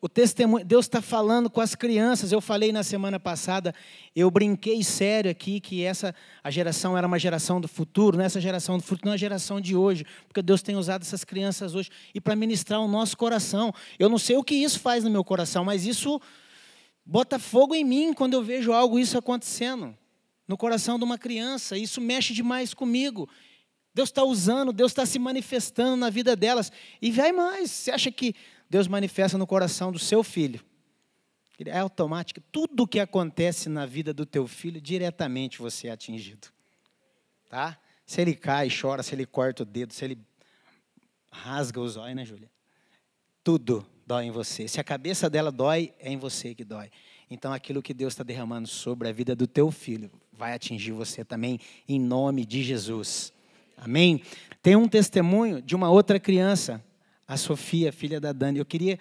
O testemunho, Deus está falando com as crianças. Eu falei na semana passada, eu brinquei sério aqui que essa a geração era uma geração do futuro, não é geração do futuro, não é a geração de hoje, porque Deus tem usado essas crianças hoje e para ministrar o nosso coração. Eu não sei o que isso faz no meu coração, mas isso bota fogo em mim quando eu vejo algo isso acontecendo no coração de uma criança. Isso mexe demais comigo. Deus está usando, Deus está se manifestando na vida delas. E vai mais. Você acha que Deus manifesta no coração do seu filho. É automático. Tudo que acontece na vida do teu filho, diretamente você é atingido. Tá? Se ele cai, chora, se ele corta o dedo, se ele rasga os olhos, né, Júlia? Tudo dói em você. Se a cabeça dela dói, é em você que dói. Então, aquilo que Deus está derramando sobre a vida do teu filho vai atingir você também, em nome de Jesus. Amém? Tem um testemunho de uma outra criança a Sofia, filha da Dani. Eu queria,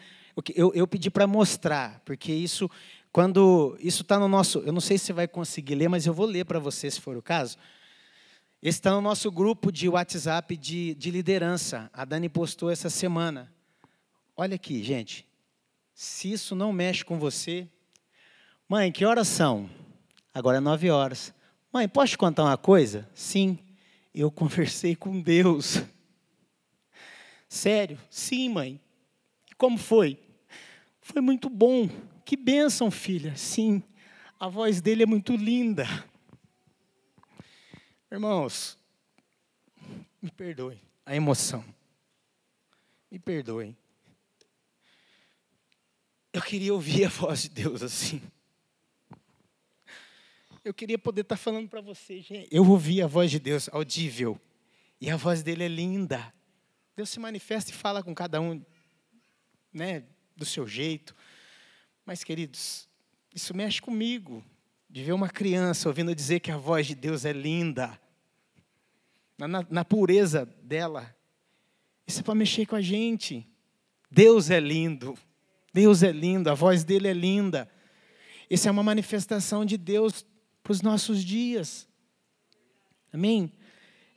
eu, eu pedi para mostrar, porque isso, quando isso está no nosso, eu não sei se você vai conseguir ler, mas eu vou ler para você se for o caso. Está no nosso grupo de WhatsApp de, de liderança. A Dani postou essa semana. Olha aqui, gente. Se isso não mexe com você, mãe, que horas são? Agora é nove horas. Mãe, posso te contar uma coisa? Sim, eu conversei com Deus. Sério? Sim, mãe. Como foi? Foi muito bom. Que bênção, filha. Sim, a voz dele é muito linda. Irmãos, me perdoem a emoção. Me perdoem. Eu queria ouvir a voz de Deus assim. Eu queria poder estar falando para você, gente. Eu ouvi a voz de Deus audível. E a voz dele é linda. Deus se manifesta e fala com cada um, né, do seu jeito. Mas, queridos, isso mexe comigo, de ver uma criança ouvindo dizer que a voz de Deus é linda, na, na pureza dela. Isso é para mexer com a gente. Deus é lindo, Deus é lindo, a voz dele é linda. Isso é uma manifestação de Deus para os nossos dias. Amém?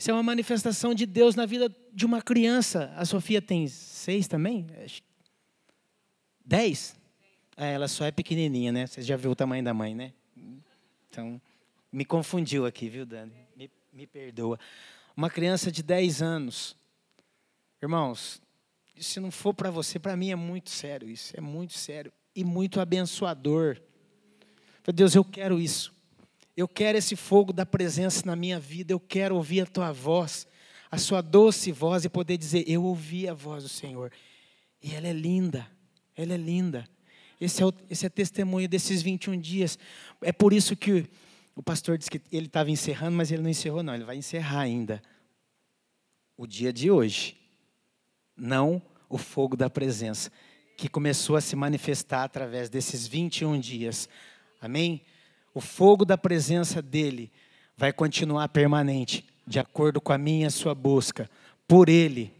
Isso é uma manifestação de Deus na vida de uma criança. A Sofia tem seis também? Dez? É, ela só é pequenininha, né? Você já viu o tamanho da mãe, né? Então, me confundiu aqui, viu, Dani? Me, me perdoa. Uma criança de dez anos. Irmãos, se não for para você, para mim é muito sério isso. É muito sério e muito abençoador. Deus, eu quero isso. Eu quero esse fogo da presença na minha vida, eu quero ouvir a tua voz, a sua doce voz e poder dizer: Eu ouvi a voz do Senhor. E ela é linda, ela é linda. Esse é, o, esse é testemunho desses 21 dias. É por isso que o pastor disse que ele estava encerrando, mas ele não encerrou, não, ele vai encerrar ainda. O dia de hoje. Não o fogo da presença, que começou a se manifestar através desses 21 dias. Amém? O fogo da presença dele vai continuar permanente, de acordo com a minha sua busca por ele.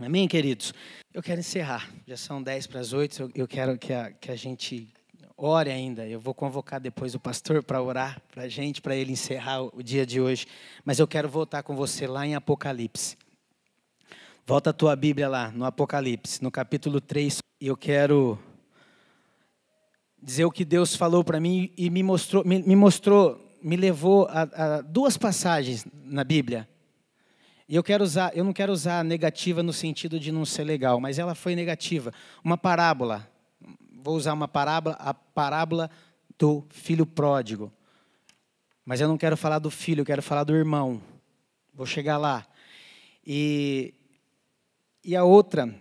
Amém, queridos? Eu quero encerrar, já são 10 para as 8, eu quero que a, que a gente ore ainda. Eu vou convocar depois o pastor para orar para a gente, para ele encerrar o dia de hoje. Mas eu quero voltar com você lá em Apocalipse. Volta a tua Bíblia lá, no Apocalipse, no capítulo 3. E eu quero dizer o que Deus falou para mim e me mostrou, me, me mostrou, me levou a, a, duas passagens na Bíblia. E eu quero usar, eu não quero usar negativa no sentido de não ser legal, mas ela foi negativa. Uma parábola. Vou usar uma parábola, a parábola do filho pródigo. Mas eu não quero falar do filho, eu quero falar do irmão. Vou chegar lá. E, e a outra,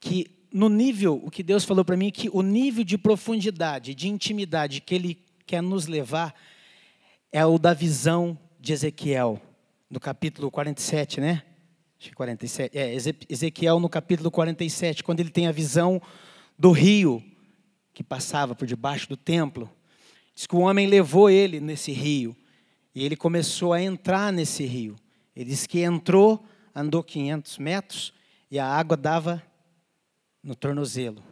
que no nível, o que Deus falou para mim, que o nível de profundidade, de intimidade que Ele quer nos levar, é o da visão de Ezequiel, no capítulo 47, né? Acho que 47. É, Ezequiel no capítulo 47, quando ele tem a visão do rio que passava por debaixo do templo. Diz que o homem levou ele nesse rio. E ele começou a entrar nesse rio. Ele diz que entrou, andou 500 metros e a água dava no tornozelo.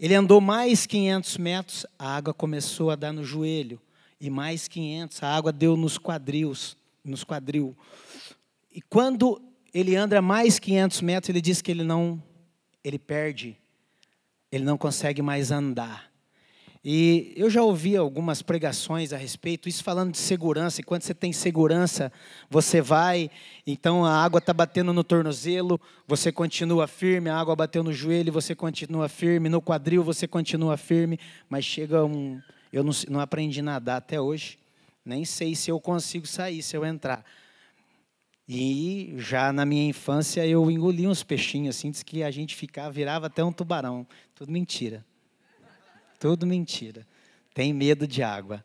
Ele andou mais 500 metros, a água começou a dar no joelho. E mais 500, a água deu nos quadris, nos quadril. E quando ele anda mais 500 metros, ele diz que ele não, ele perde, ele não consegue mais andar. E eu já ouvi algumas pregações a respeito, isso falando de segurança. E quando você tem segurança, você vai, então a água está batendo no tornozelo, você continua firme, a água bateu no joelho, você continua firme, no quadril você continua firme, mas chega um. Eu não, não aprendi a nadar até hoje, nem sei se eu consigo sair se eu entrar. E já na minha infância eu engoli uns peixinhos assim, diz que a gente ficava, virava até um tubarão. Tudo mentira. Tudo mentira. Tem medo de água.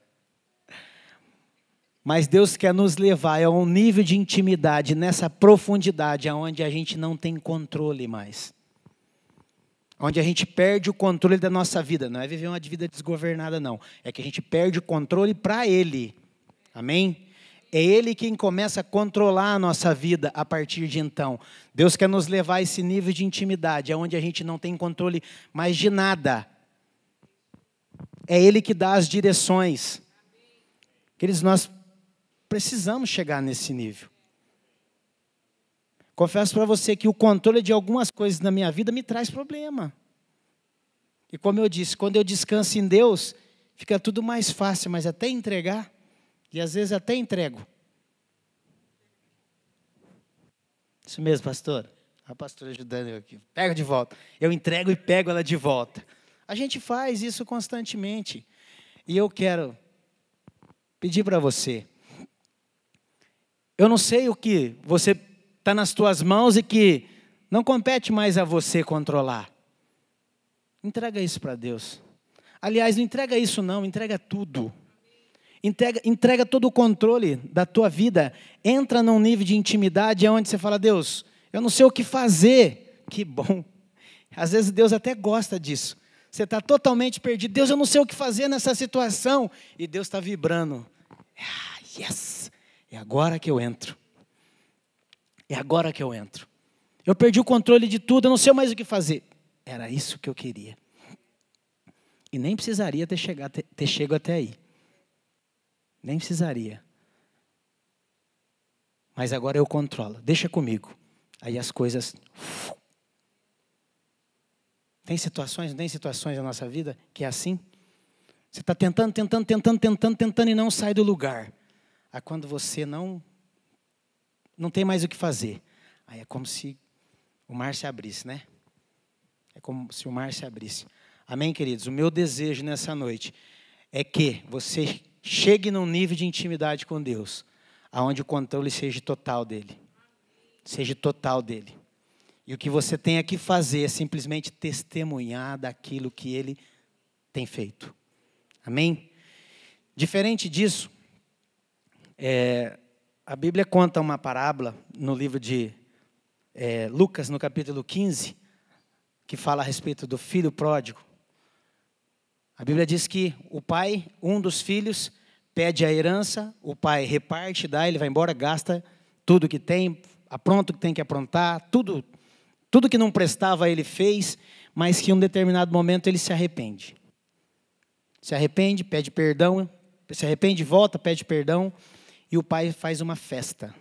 Mas Deus quer nos levar a um nível de intimidade, nessa profundidade, onde a gente não tem controle mais. Onde a gente perde o controle da nossa vida. Não é viver uma vida desgovernada, não. É que a gente perde o controle para Ele. Amém? É Ele quem começa a controlar a nossa vida a partir de então. Deus quer nos levar a esse nível de intimidade, onde a gente não tem controle mais de nada. É Ele que dá as direções. Queridos, nós precisamos chegar nesse nível. Confesso para você que o controle de algumas coisas na minha vida me traz problema. E como eu disse, quando eu descanso em Deus, fica tudo mais fácil, mas até entregar, e às vezes até entrego. Isso mesmo, pastor. A pastora ajudando eu aqui. Pega de volta. Eu entrego e pego ela de volta. A gente faz isso constantemente. E eu quero pedir para você. Eu não sei o que você está nas tuas mãos e que não compete mais a você controlar. Entrega isso para Deus. Aliás, não entrega isso não, entrega tudo. Entrega, entrega todo o controle da tua vida. Entra num nível de intimidade onde você fala, Deus, eu não sei o que fazer. Que bom. Às vezes Deus até gosta disso. Você está totalmente perdido. Deus, eu não sei o que fazer nessa situação. E Deus está vibrando. Ah, yes! É agora que eu entro. É agora que eu entro. Eu perdi o controle de tudo, eu não sei mais o que fazer. Era isso que eu queria. E nem precisaria ter chegado, ter, ter chego até aí. Nem precisaria. Mas agora eu controlo. Deixa comigo. Aí as coisas tem situações, tem situações na nossa vida que é assim? Você está tentando, tentando, tentando, tentando, tentando e não sai do lugar. Aí quando você não não tem mais o que fazer, aí é como se o mar se abrisse, né? É como se o mar se abrisse. Amém, queridos? O meu desejo nessa noite é que você chegue num nível de intimidade com Deus, aonde o controle seja total dele. Seja total dele. E o que você tem aqui fazer é simplesmente testemunhar daquilo que ele tem feito. Amém? Diferente disso, é, a Bíblia conta uma parábola no livro de é, Lucas, no capítulo 15, que fala a respeito do filho pródigo. A Bíblia diz que o pai, um dos filhos, pede a herança, o pai reparte, dá, ele vai embora, gasta tudo que tem, apronta o que tem que aprontar, tudo tudo que não prestava ele fez, mas que em um determinado momento ele se arrepende. Se arrepende, pede perdão, se arrepende, volta, pede perdão, e o pai faz uma festa,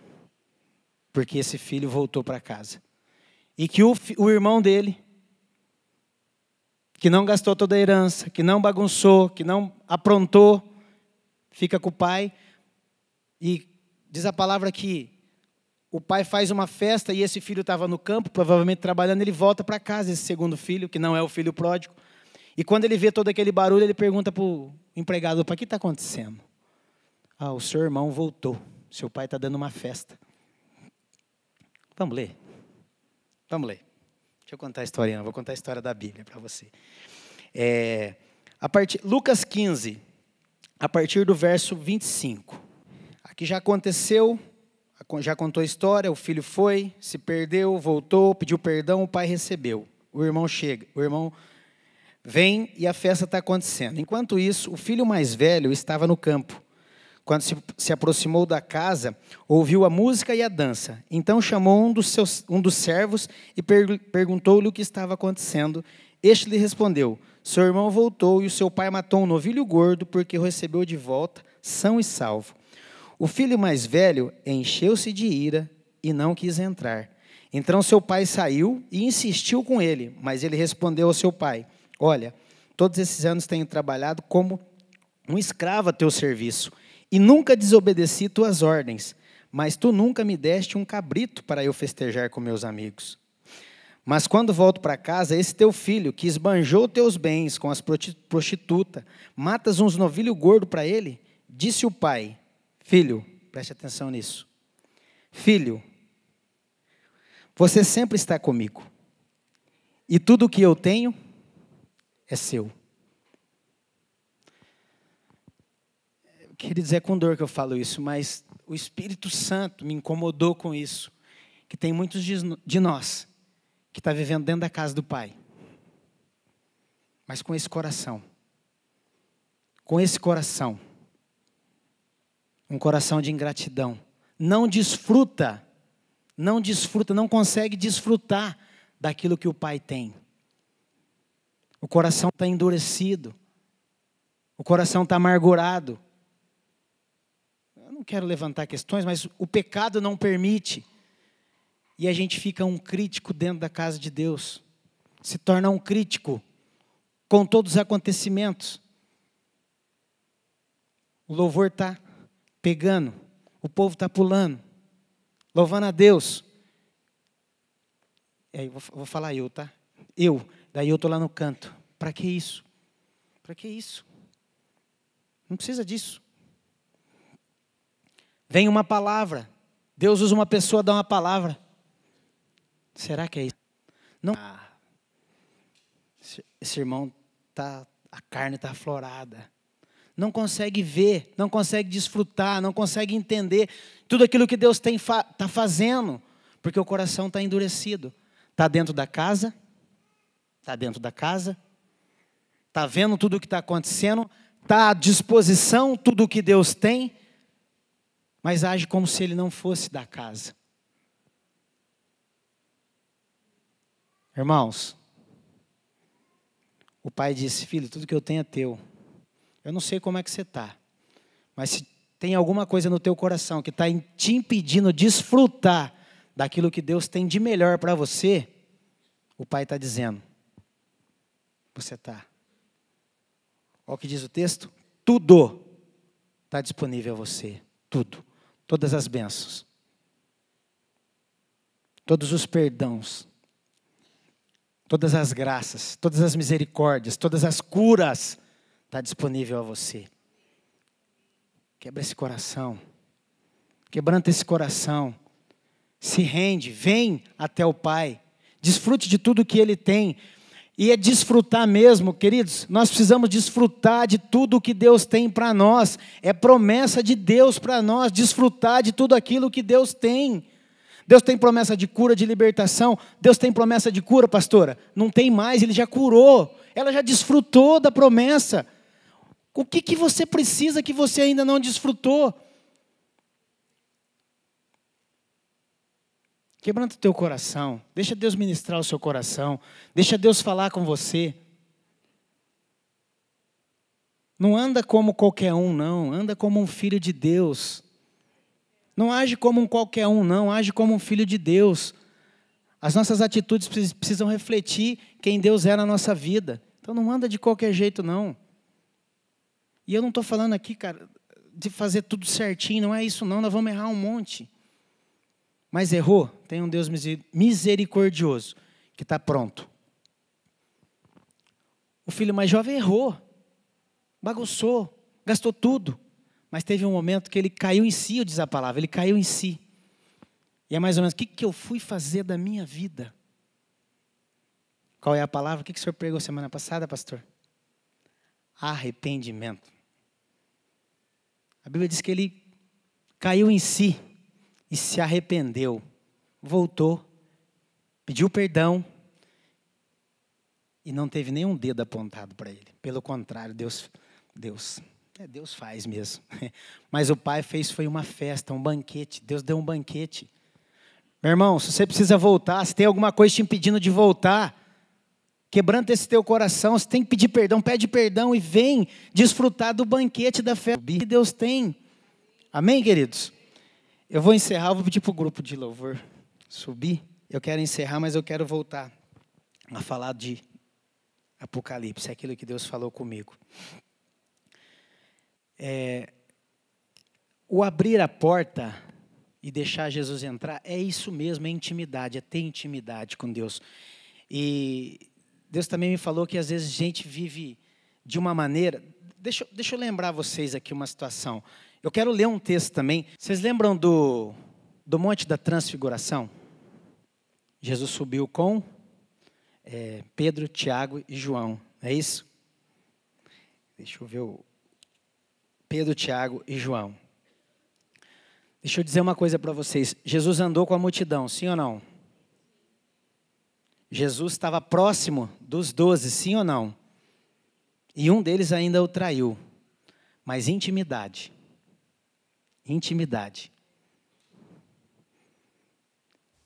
porque esse filho voltou para casa. E que o, o irmão dele, que não gastou toda a herança, que não bagunçou, que não aprontou, fica com o pai e diz a palavra que o pai faz uma festa e esse filho estava no campo, provavelmente trabalhando, ele volta para casa, esse segundo filho, que não é o filho pródigo. E quando ele vê todo aquele barulho, ele pergunta para o empregado: o que está acontecendo? Ah, o seu irmão voltou. Seu pai está dando uma festa. Vamos ler. Vamos ler. Deixa eu contar a história, vou contar a história da Bíblia para você. É, a partir, Lucas 15, a partir do verso 25. Aqui já aconteceu, já contou a história, o filho foi, se perdeu, voltou, pediu perdão, o pai recebeu. O irmão chega, o irmão vem e a festa está acontecendo. Enquanto isso, o filho mais velho estava no campo. Quando se, se aproximou da casa, ouviu a música e a dança. Então chamou um dos, seus, um dos servos e per, perguntou-lhe o que estava acontecendo. Este lhe respondeu: Seu irmão voltou e o seu pai matou um novilho gordo porque o recebeu de volta, são e salvo. O filho mais velho encheu-se de ira e não quis entrar. Então seu pai saiu e insistiu com ele, mas ele respondeu ao seu pai: Olha, todos esses anos tenho trabalhado como um escravo a teu serviço e nunca desobedeci tuas ordens, mas tu nunca me deste um cabrito para eu festejar com meus amigos. Mas quando volto para casa, esse teu filho, que esbanjou teus bens com as prostitutas, matas uns novilho gordo para ele? Disse o pai: Filho, preste atenção nisso. Filho, você sempre está comigo, e tudo o que eu tenho é seu. Queridos, é com dor que eu falo isso, mas o Espírito Santo me incomodou com isso. Que tem muitos de nós que está vivendo dentro da casa do Pai, mas com esse coração. Com esse coração. Um coração de ingratidão. Não desfruta, não desfruta, não consegue desfrutar daquilo que o Pai tem. O coração está endurecido. O coração está amargurado não quero levantar questões, mas o pecado não permite. E a gente fica um crítico dentro da casa de Deus. Se torna um crítico com todos os acontecimentos. O louvor está pegando, o povo está pulando, louvando a Deus. Aí, vou, vou falar eu, tá? Eu, daí eu estou lá no canto. Para que isso? Para que isso? Não precisa disso. Vem uma palavra. Deus usa uma pessoa, dá uma palavra. Será que é isso? Não. Ah, esse irmão tá, a carne está aflorada. Não consegue ver, não consegue desfrutar, não consegue entender tudo aquilo que Deus está fa fazendo, porque o coração está endurecido. Está dentro da casa, está dentro da casa, está vendo tudo o que está acontecendo, está à disposição tudo o que Deus tem, mas age como se ele não fosse da casa. Irmãos, o pai disse: Filho, tudo que eu tenho é teu. Eu não sei como é que você está, mas se tem alguma coisa no teu coração que está te impedindo de desfrutar daquilo que Deus tem de melhor para você, o pai está dizendo: Você está. Olha o que diz o texto: Tudo está disponível a você. Tudo todas as bênçãos, todos os perdãos, todas as graças, todas as misericórdias, todas as curas, está disponível a você. Quebra esse coração, quebranta esse coração, se rende, vem até o Pai, desfrute de tudo que Ele tem. E é desfrutar mesmo, queridos. Nós precisamos desfrutar de tudo que Deus tem para nós. É promessa de Deus para nós desfrutar de tudo aquilo que Deus tem. Deus tem promessa de cura, de libertação. Deus tem promessa de cura, pastora? Não tem mais, ele já curou. Ela já desfrutou da promessa. O que, que você precisa que você ainda não desfrutou? Quebranta o teu coração. Deixa Deus ministrar o seu coração. Deixa Deus falar com você. Não anda como qualquer um, não. Anda como um filho de Deus. Não age como um qualquer um, não. Age como um filho de Deus. As nossas atitudes precisam refletir quem Deus é na nossa vida. Então não anda de qualquer jeito, não. E eu não estou falando aqui, cara, de fazer tudo certinho, não é isso não, nós vamos errar um monte. Mas errou, tem um Deus misericordioso que está pronto. O filho mais jovem errou, bagunçou, gastou tudo. Mas teve um momento que ele caiu em si, eu diz a palavra, ele caiu em si. E é mais ou menos, o que, que eu fui fazer da minha vida? Qual é a palavra? O que, que o senhor pregou semana passada, pastor? Arrependimento. A Bíblia diz que ele caiu em si e se arrependeu, voltou, pediu perdão e não teve nenhum dedo apontado para ele. Pelo contrário, Deus, Deus, é, Deus faz mesmo. Mas o pai fez foi uma festa, um banquete. Deus deu um banquete. Meu irmão, se você precisa voltar, se tem alguma coisa te impedindo de voltar, quebrando esse teu coração, você tem que pedir perdão, pede perdão e vem desfrutar do banquete da fé que Deus tem. Amém, queridos? Eu vou encerrar, vou pedir para o grupo de louvor subir. Eu quero encerrar, mas eu quero voltar a falar de Apocalipse, aquilo que Deus falou comigo. É, o abrir a porta e deixar Jesus entrar é isso mesmo, é intimidade, é ter intimidade com Deus. E Deus também me falou que às vezes a gente vive de uma maneira. Deixa, deixa eu lembrar vocês aqui uma situação. Eu quero ler um texto também. Vocês lembram do, do Monte da Transfiguração? Jesus subiu com é, Pedro, Tiago e João. É isso? Deixa eu ver o Pedro, Tiago e João. Deixa eu dizer uma coisa para vocês. Jesus andou com a multidão, sim ou não? Jesus estava próximo dos doze, sim ou não? E um deles ainda o traiu. Mas intimidade. Intimidade.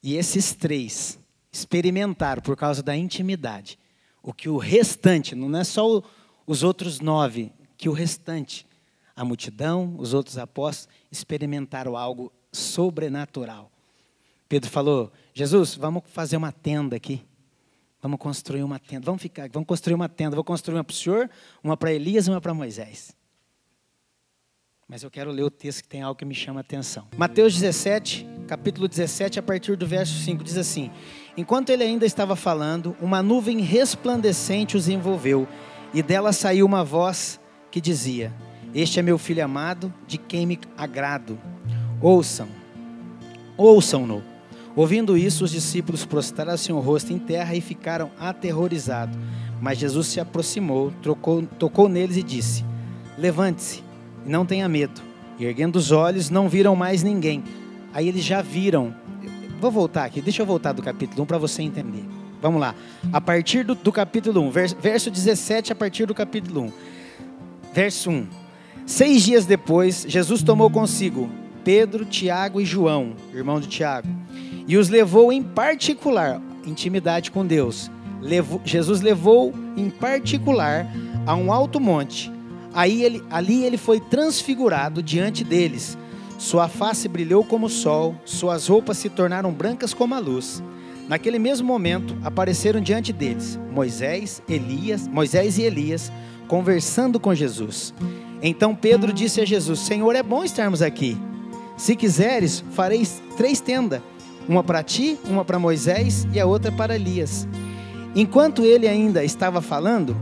E esses três experimentaram, por causa da intimidade, o que o restante, não é só os outros nove, que o restante, a multidão, os outros apóstolos, experimentaram algo sobrenatural. Pedro falou: Jesus, vamos fazer uma tenda aqui. Vamos construir uma tenda. Vamos ficar, vamos construir uma tenda. Vou construir uma para o senhor, uma para Elias e uma para Moisés. Mas eu quero ler o texto que tem algo que me chama a atenção. Mateus 17, capítulo 17, a partir do verso 5, diz assim: Enquanto ele ainda estava falando, uma nuvem resplandecente os envolveu, e dela saiu uma voz que dizia: Este é meu filho amado, de quem me agrado. Ouçam, ouçam-no. Ouvindo isso, os discípulos prostraram-se o rosto em terra e ficaram aterrorizados. Mas Jesus se aproximou, trocou, tocou neles e disse: Levante-se não tenha medo. E erguendo os olhos, não viram mais ninguém. Aí eles já viram. Vou voltar aqui, deixa eu voltar do capítulo 1 para você entender. Vamos lá. A partir do, do capítulo 1, verso, verso 17, a partir do capítulo 1. Verso 1. Seis dias depois, Jesus tomou consigo Pedro, Tiago e João, irmão de Tiago, e os levou em particular, intimidade com Deus. Jesus levou em particular a um alto monte Aí ele, ali ele foi transfigurado diante deles. Sua face brilhou como o sol, suas roupas se tornaram brancas como a luz. Naquele mesmo momento, apareceram diante deles Moisés, Elias, Moisés e Elias, conversando com Jesus. Então Pedro disse a Jesus: Senhor, é bom estarmos aqui. Se quiseres, farei três tendas: uma para ti, uma para Moisés e a outra para Elias. Enquanto ele ainda estava falando,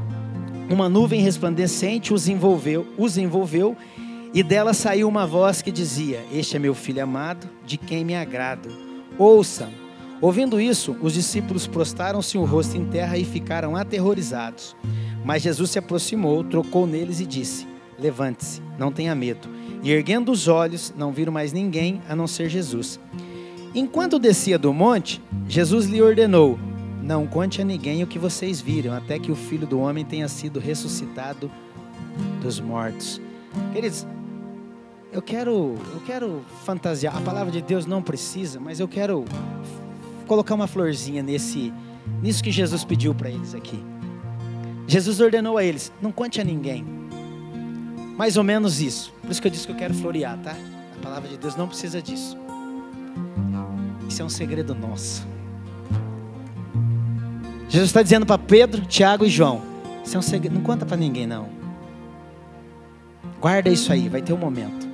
uma nuvem resplandecente os envolveu, os envolveu, e dela saiu uma voz que dizia: Este é meu filho amado, de quem me agrado. Ouçam. Ouvindo isso, os discípulos prostaram-se o rosto em terra e ficaram aterrorizados. Mas Jesus se aproximou, trocou neles e disse: Levante-se, não tenha medo. E erguendo os olhos, não viram mais ninguém a não ser Jesus. Enquanto descia do monte, Jesus lhe ordenou: não conte a ninguém o que vocês viram, até que o filho do homem tenha sido ressuscitado dos mortos. Queridos, eu quero, eu quero fantasiar. A palavra de Deus não precisa, mas eu quero colocar uma florzinha nesse, nisso que Jesus pediu para eles aqui. Jesus ordenou a eles: não conte a ninguém. Mais ou menos isso. Por isso que eu disse que eu quero florear, tá? A palavra de Deus não precisa disso. Isso é um segredo nosso. Jesus está dizendo para Pedro, Tiago e João: Isso é um segredo, não conta para ninguém não. Guarda isso aí, vai ter um momento.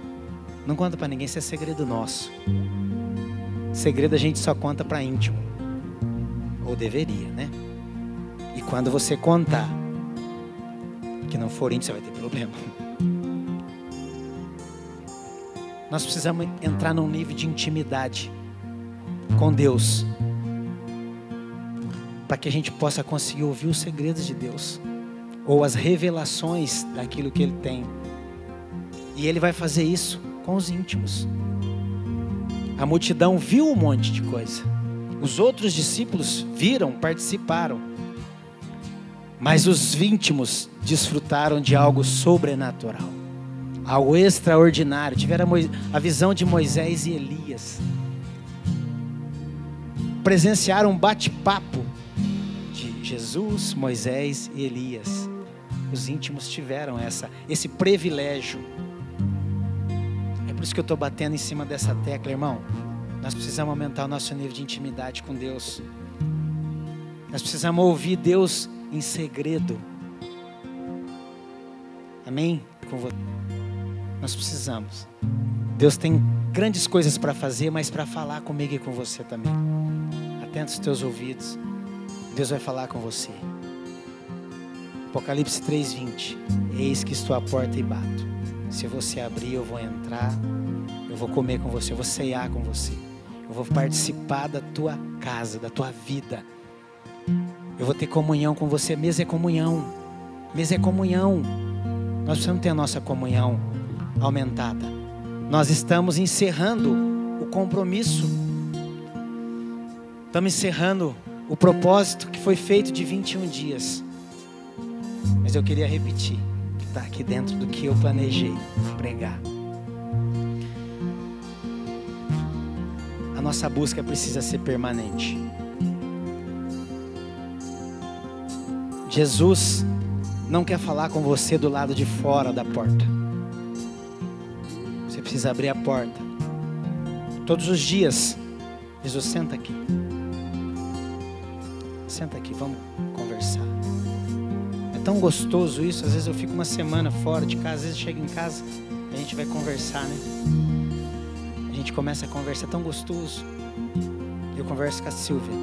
Não conta para ninguém, isso é segredo nosso. Segredo a gente só conta para íntimo. Ou deveria, né? E quando você contar, que não for íntimo, você vai ter problema. Nós precisamos entrar num nível de intimidade com Deus, para que a gente possa conseguir ouvir os segredos de Deus, ou as revelações daquilo que Ele tem. E Ele vai fazer isso com os íntimos. A multidão viu um monte de coisa. Os outros discípulos viram, participaram. Mas os íntimos desfrutaram de algo sobrenatural, algo extraordinário. Tiveram a visão de Moisés e Elias. Presenciaram um bate-papo de Jesus, Moisés e Elias. Os íntimos tiveram essa, esse privilégio por isso que eu estou batendo em cima dessa tecla, irmão. Nós precisamos aumentar o nosso nível de intimidade com Deus. Nós precisamos ouvir Deus em segredo. Amém? Nós precisamos. Deus tem grandes coisas para fazer, mas para falar comigo e com você também. Atenta os teus ouvidos. Deus vai falar com você. Apocalipse 3:20. Eis que estou à porta e bato. Se você abrir, eu vou entrar, eu vou comer com você, eu vou ceiar com você, eu vou participar da tua casa, da tua vida. Eu vou ter comunhão com você. Mesa é comunhão. Mesa é comunhão. Nós precisamos ter a nossa comunhão aumentada. Nós estamos encerrando o compromisso. Estamos encerrando o propósito que foi feito de 21 dias. Mas eu queria repetir está aqui dentro do que eu planejei pregar. A nossa busca precisa ser permanente. Jesus não quer falar com você do lado de fora da porta. Você precisa abrir a porta. Todos os dias, Jesus, senta aqui. Senta aqui, vamos conversar tão gostoso isso. Às vezes eu fico uma semana fora de casa, às vezes chego em casa, a gente vai conversar, né? A gente começa a conversar, é tão gostoso. Eu converso com a Silvia.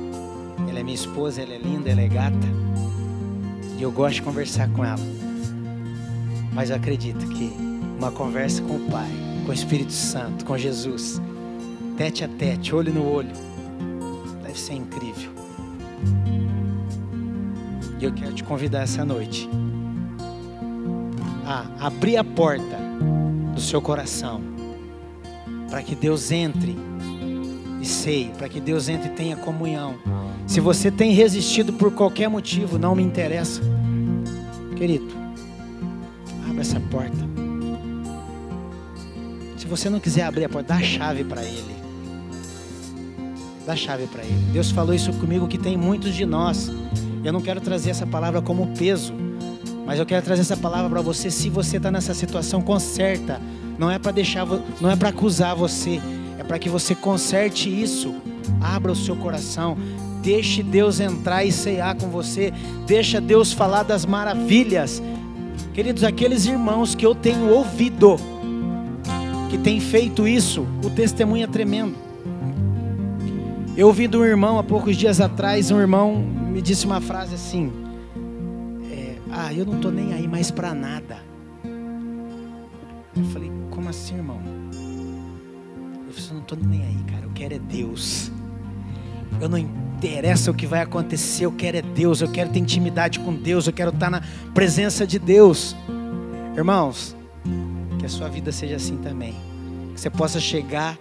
Ela é minha esposa, ela é linda, ela é gata. E eu gosto de conversar com ela. Mas eu acredito que uma conversa com o Pai, com o Espírito Santo, com Jesus, tete a tete, olho no olho, deve ser incrível. E eu quero te convidar essa noite a abrir a porta do seu coração para que Deus entre e sei, para que Deus entre e tenha comunhão. Se você tem resistido por qualquer motivo, não me interessa. Querido, abra essa porta. Se você não quiser abrir a porta, dá a chave para Ele. Dá a chave para Ele. Deus falou isso comigo que tem muitos de nós eu não quero trazer essa palavra como peso, mas eu quero trazer essa palavra para você. Se você está nessa situação, conserta. Não é para deixar, não é para acusar você, é para que você conserte isso. Abra o seu coração, deixe Deus entrar e cear com você, deixa Deus falar das maravilhas. Queridos, aqueles irmãos que eu tenho ouvido, que têm feito isso, o testemunho é tremendo. Eu ouvi de um irmão há poucos dias atrás, um irmão me disse uma frase assim: é, Ah, eu não estou nem aí mais para nada. Eu falei: Como assim, irmão? Eu falei: Não estou nem aí, cara. Eu quero é Deus. Eu não interessa o que vai acontecer. Eu quero é Deus. Eu quero ter intimidade com Deus. Eu quero estar na presença de Deus. Irmãos, que a sua vida seja assim também. Que você possa chegar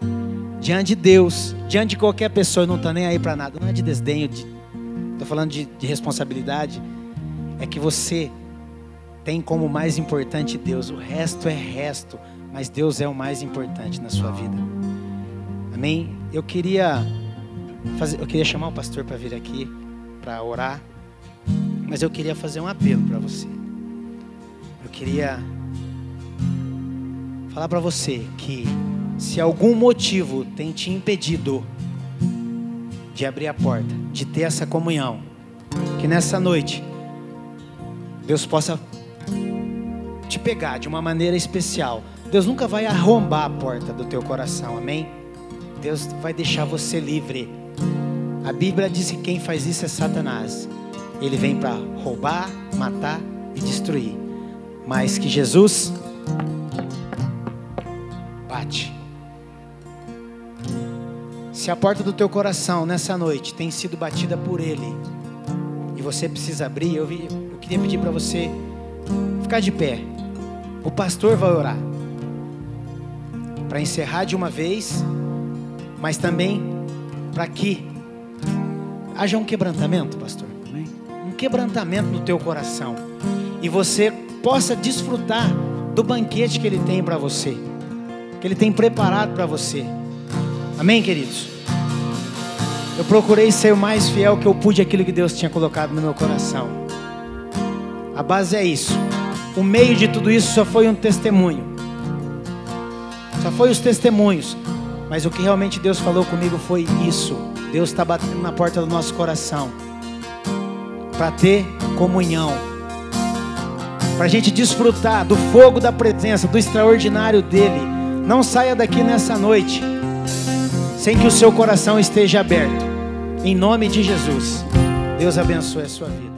diante de Deus, diante de qualquer pessoa não está nem aí para nada. Não é de desdenho, de estou falando de, de responsabilidade, é que você tem como mais importante Deus. O resto é resto, mas Deus é o mais importante na sua vida. Amém? Eu queria fazer, eu queria chamar o pastor para vir aqui para orar, mas eu queria fazer um apelo para você. Eu queria falar para você que se algum motivo tem te impedido de abrir a porta, de ter essa comunhão. Que nessa noite, Deus possa te pegar de uma maneira especial. Deus nunca vai arrombar a porta do teu coração, amém? Deus vai deixar você livre. A Bíblia diz que quem faz isso é Satanás. Ele vem para roubar, matar e destruir. Mas que Jesus bate. Se a porta do teu coração nessa noite tem sido batida por Ele e você precisa abrir, eu, vi, eu queria pedir para você ficar de pé. O pastor vai orar para encerrar de uma vez, mas também para que haja um quebrantamento, pastor. Um quebrantamento no teu coração e você possa desfrutar do banquete que Ele tem para você, que Ele tem preparado para você. Amém, queridos? Eu procurei ser o mais fiel que eu pude aquilo que Deus tinha colocado no meu coração. A base é isso. O meio de tudo isso só foi um testemunho. Só foi os testemunhos. Mas o que realmente Deus falou comigo foi isso. Deus está batendo na porta do nosso coração para ter comunhão para a gente desfrutar do fogo da presença, do extraordinário dele. Não saia daqui nessa noite sem que o seu coração esteja aberto. Em nome de Jesus. Deus abençoe a sua vida.